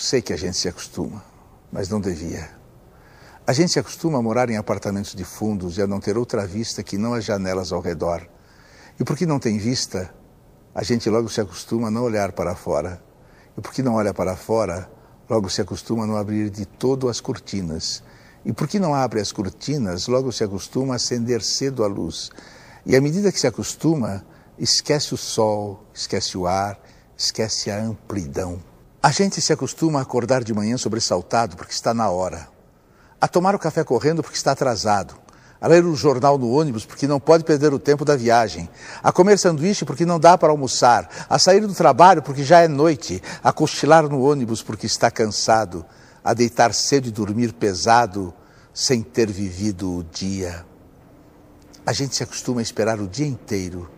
Sei que a gente se acostuma, mas não devia. A gente se acostuma a morar em apartamentos de fundos e a não ter outra vista que não as janelas ao redor. E porque não tem vista, a gente logo se acostuma a não olhar para fora. E porque não olha para fora, logo se acostuma a não abrir de todo as cortinas. E porque não abre as cortinas, logo se acostuma a acender cedo a luz. E à medida que se acostuma, esquece o sol, esquece o ar, esquece a amplidão. A gente se acostuma a acordar de manhã sobressaltado porque está na hora, a tomar o café correndo porque está atrasado, a ler o jornal no ônibus porque não pode perder o tempo da viagem, a comer sanduíche porque não dá para almoçar, a sair do trabalho porque já é noite, a cochilar no ônibus porque está cansado, a deitar cedo e dormir pesado sem ter vivido o dia. A gente se acostuma a esperar o dia inteiro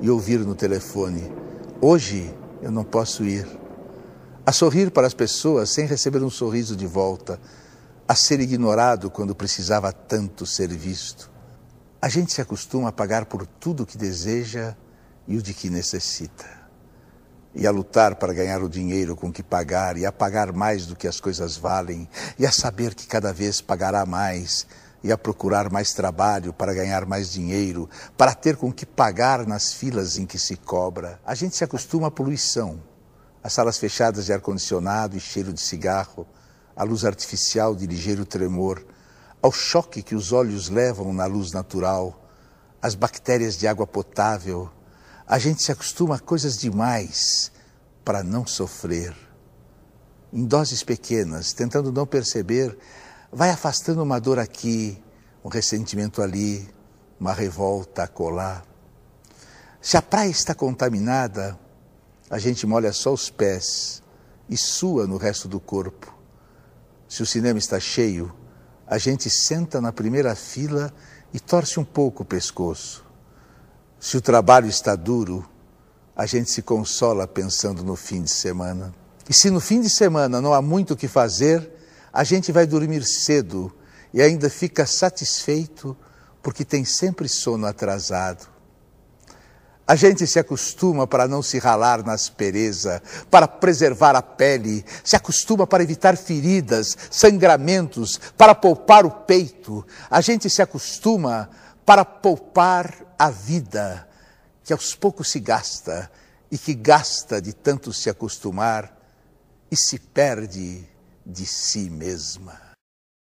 e ouvir no telefone: Hoje eu não posso ir. A sorrir para as pessoas sem receber um sorriso de volta. A ser ignorado quando precisava tanto ser visto. A gente se acostuma a pagar por tudo o que deseja e o de que necessita. E a lutar para ganhar o dinheiro com que pagar, e a pagar mais do que as coisas valem, e a saber que cada vez pagará mais e a procurar mais trabalho para ganhar mais dinheiro, para ter com que pagar nas filas em que se cobra. A gente se acostuma à poluição, às salas fechadas de ar-condicionado e cheiro de cigarro, à luz artificial de ligeiro tremor, ao choque que os olhos levam na luz natural, às bactérias de água potável. A gente se acostuma a coisas demais para não sofrer. Em doses pequenas, tentando não perceber vai afastando uma dor aqui, um ressentimento ali, uma revolta acolá. Se a praia está contaminada, a gente molha só os pés e sua no resto do corpo. Se o cinema está cheio, a gente senta na primeira fila e torce um pouco o pescoço. Se o trabalho está duro, a gente se consola pensando no fim de semana. E se no fim de semana não há muito o que fazer, a gente vai dormir cedo e ainda fica satisfeito porque tem sempre sono atrasado. A gente se acostuma para não se ralar na aspereza, para preservar a pele, se acostuma para evitar feridas, sangramentos, para poupar o peito. A gente se acostuma para poupar a vida, que aos poucos se gasta e que gasta de tanto se acostumar e se perde de si mesma.